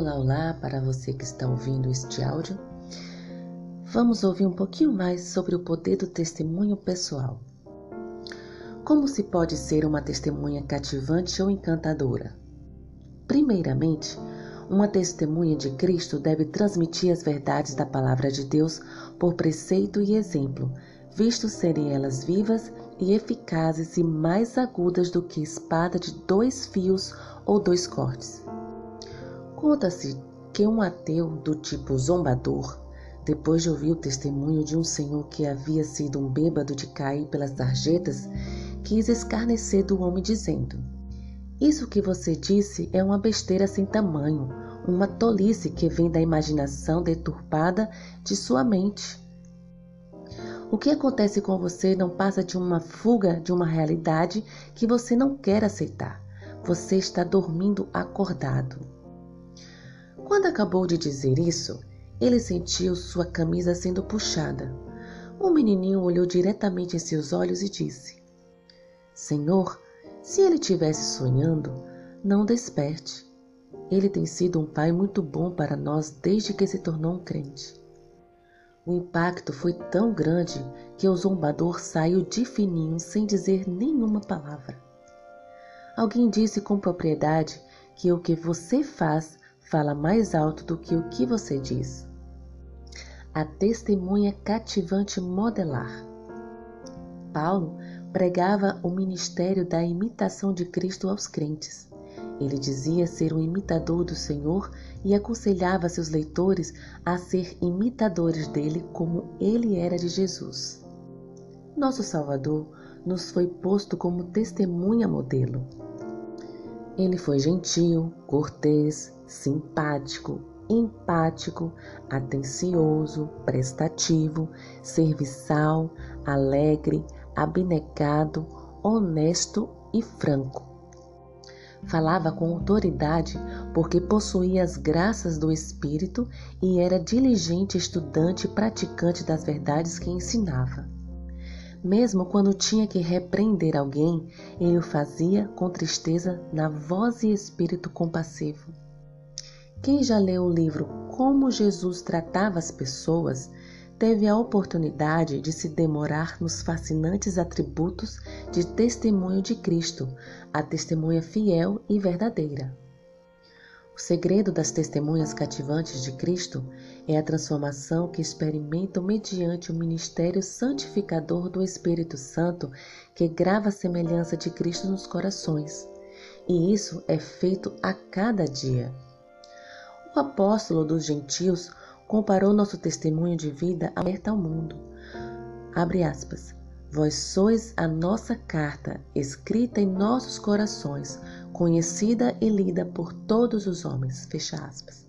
Olá, olá para você que está ouvindo este áudio. Vamos ouvir um pouquinho mais sobre o poder do testemunho pessoal. Como se pode ser uma testemunha cativante ou encantadora? Primeiramente, uma testemunha de Cristo deve transmitir as verdades da palavra de Deus por preceito e exemplo, visto serem elas vivas e eficazes e mais agudas do que espada de dois fios ou dois cortes. Conta-se que um ateu do tipo zombador, depois de ouvir o testemunho de um senhor que havia sido um bêbado de cair pelas sarjetas, quis escarnecer do homem, dizendo: Isso que você disse é uma besteira sem tamanho, uma tolice que vem da imaginação deturpada de sua mente. O que acontece com você não passa de uma fuga de uma realidade que você não quer aceitar. Você está dormindo acordado. Quando acabou de dizer isso, ele sentiu sua camisa sendo puxada. O menininho olhou diretamente em seus olhos e disse: Senhor, se ele estivesse sonhando, não desperte. Ele tem sido um pai muito bom para nós desde que se tornou um crente. O impacto foi tão grande que o zombador saiu de fininho sem dizer nenhuma palavra. Alguém disse com propriedade que o que você faz fala mais alto do que o que você diz. A testemunha cativante modelar. Paulo pregava o ministério da imitação de Cristo aos crentes. Ele dizia ser um imitador do Senhor e aconselhava seus leitores a ser imitadores dele como ele era de Jesus. Nosso Salvador nos foi posto como testemunha modelo. Ele foi gentil, cortês, simpático, empático, atencioso, prestativo, serviçal, alegre, abnegado, honesto e franco. Falava com autoridade porque possuía as graças do Espírito e era diligente estudante e praticante das verdades que ensinava. Mesmo quando tinha que repreender alguém, ele o fazia com tristeza na voz e espírito compassivo. Quem já leu o livro Como Jesus Tratava as Pessoas teve a oportunidade de se demorar nos fascinantes atributos de testemunho de Cristo, a testemunha fiel e verdadeira. O segredo das testemunhas cativantes de Cristo é a transformação que experimentam mediante o ministério santificador do Espírito Santo que grava a semelhança de Cristo nos corações. E isso é feito a cada dia. O apóstolo dos gentios comparou nosso testemunho de vida aberta ao mundo. Abre aspas. Vós sois a nossa carta, escrita em nossos corações, conhecida e lida por todos os homens. Fecha aspas.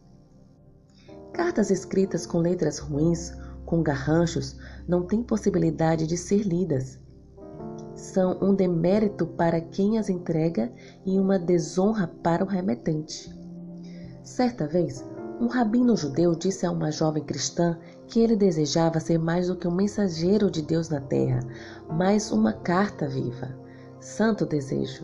Cartas escritas com letras ruins, com garranchos, não têm possibilidade de ser lidas. São um demérito para quem as entrega e uma desonra para o remetente. Certa vez, um rabino judeu disse a uma jovem cristã que ele desejava ser mais do que um mensageiro de Deus na terra, mas uma carta viva. Santo desejo.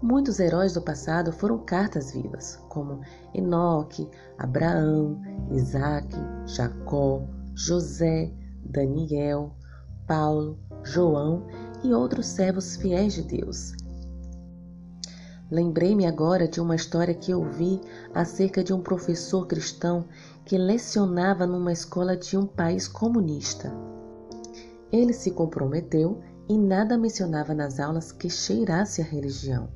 Muitos heróis do passado foram cartas vivas, como Enoque, Abraão, Isaac, Jacó, José, Daniel, Paulo, João e outros servos fiéis de Deus. Lembrei-me agora de uma história que ouvi acerca de um professor cristão que lecionava numa escola de um país comunista. Ele se comprometeu e nada mencionava nas aulas que cheirasse a religião.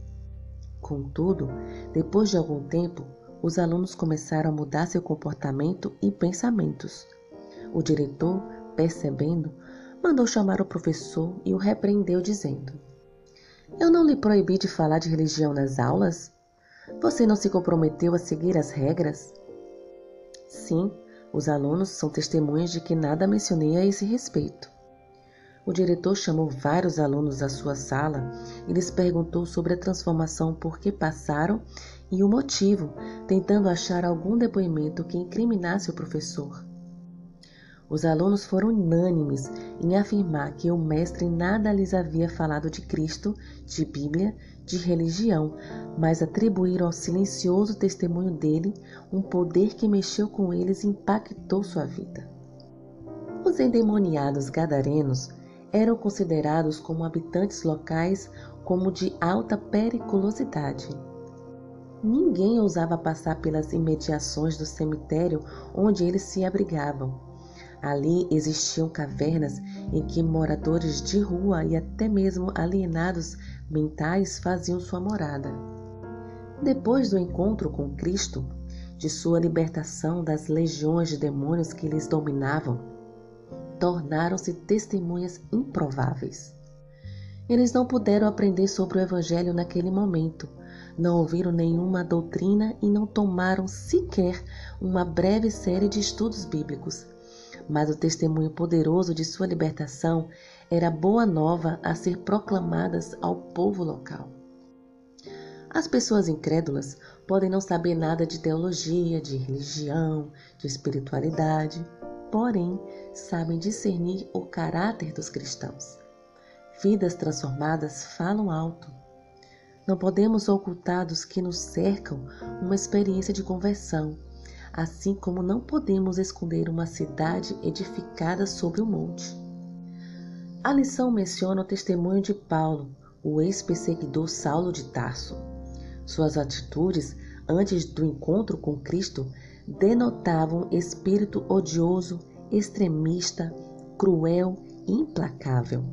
Contudo, depois de algum tempo, os alunos começaram a mudar seu comportamento e pensamentos. O diretor, percebendo, mandou chamar o professor e o repreendeu, dizendo: eu não lhe proibi de falar de religião nas aulas? Você não se comprometeu a seguir as regras? Sim, os alunos são testemunhas de que nada mencionei a esse respeito. O diretor chamou vários alunos à sua sala e lhes perguntou sobre a transformação por que passaram e o motivo, tentando achar algum depoimento que incriminasse o professor. Os alunos foram unânimes em afirmar que o mestre nada lhes havia falado de Cristo, de Bíblia, de religião, mas atribuíram ao silencioso testemunho dele um poder que mexeu com eles e impactou sua vida. Os endemoniados gadarenos eram considerados como habitantes locais como de alta periculosidade. Ninguém ousava passar pelas imediações do cemitério onde eles se abrigavam. Ali existiam cavernas em que moradores de rua e até mesmo alienados mentais faziam sua morada. Depois do encontro com Cristo, de sua libertação das legiões de demônios que lhes dominavam, tornaram-se testemunhas improváveis. Eles não puderam aprender sobre o Evangelho naquele momento, não ouviram nenhuma doutrina e não tomaram sequer uma breve série de estudos bíblicos. Mas o testemunho poderoso de sua libertação era boa nova a ser proclamadas ao povo local. As pessoas incrédulas podem não saber nada de teologia, de religião, de espiritualidade, porém sabem discernir o caráter dos cristãos. Vidas transformadas falam alto. Não podemos ocultar dos que nos cercam uma experiência de conversão, assim como não podemos esconder uma cidade edificada sobre o um monte. A lição menciona o testemunho de Paulo, o ex-perseguidor Saulo de Tarso. Suas atitudes antes do encontro com Cristo denotavam espírito odioso, extremista, cruel e implacável.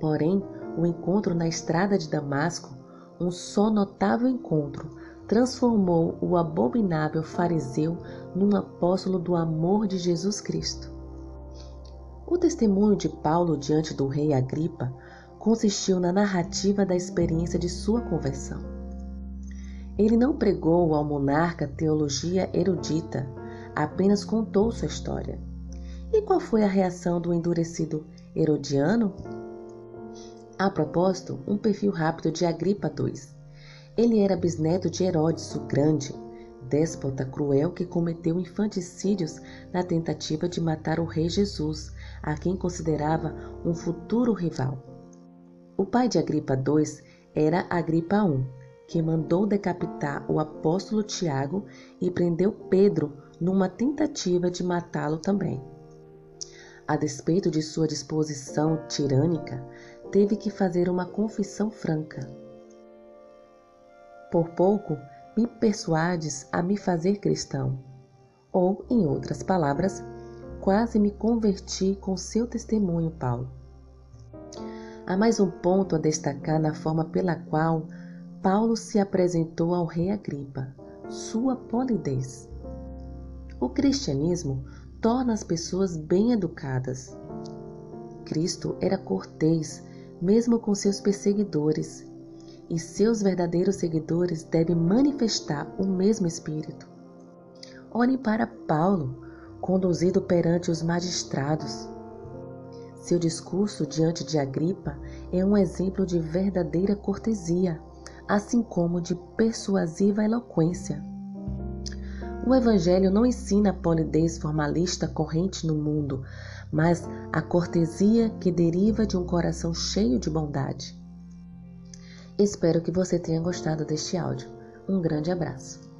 Porém, o encontro na estrada de Damasco, um só notável encontro, transformou o abominável fariseu num apóstolo do amor de Jesus Cristo. O testemunho de Paulo diante do rei Agripa consistiu na narrativa da experiência de sua conversão. Ele não pregou ao monarca teologia erudita, apenas contou sua história. E qual foi a reação do endurecido Herodiano? A propósito, um perfil rápido de Agripa II. Ele era bisneto de Herodes o Grande, déspota cruel que cometeu infanticídios na tentativa de matar o rei Jesus, a quem considerava um futuro rival. O pai de Agripa II era Agripa I, que mandou decapitar o apóstolo Tiago e prendeu Pedro numa tentativa de matá-lo também. A despeito de sua disposição tirânica, teve que fazer uma confissão franca. Por pouco me persuades a me fazer cristão. Ou, em outras palavras, quase me converti com seu testemunho, Paulo. Há mais um ponto a destacar na forma pela qual Paulo se apresentou ao rei Agripa, sua polidez. O cristianismo torna as pessoas bem educadas. Cristo era cortês, mesmo com seus perseguidores, e seus verdadeiros seguidores devem manifestar o mesmo espírito. Olhem para Paulo, conduzido perante os magistrados. Seu discurso diante de Agripa é um exemplo de verdadeira cortesia assim como de persuasiva eloquência. O Evangelho não ensina a polidez formalista corrente no mundo, mas a cortesia que deriva de um coração cheio de bondade. Espero que você tenha gostado deste áudio. Um grande abraço.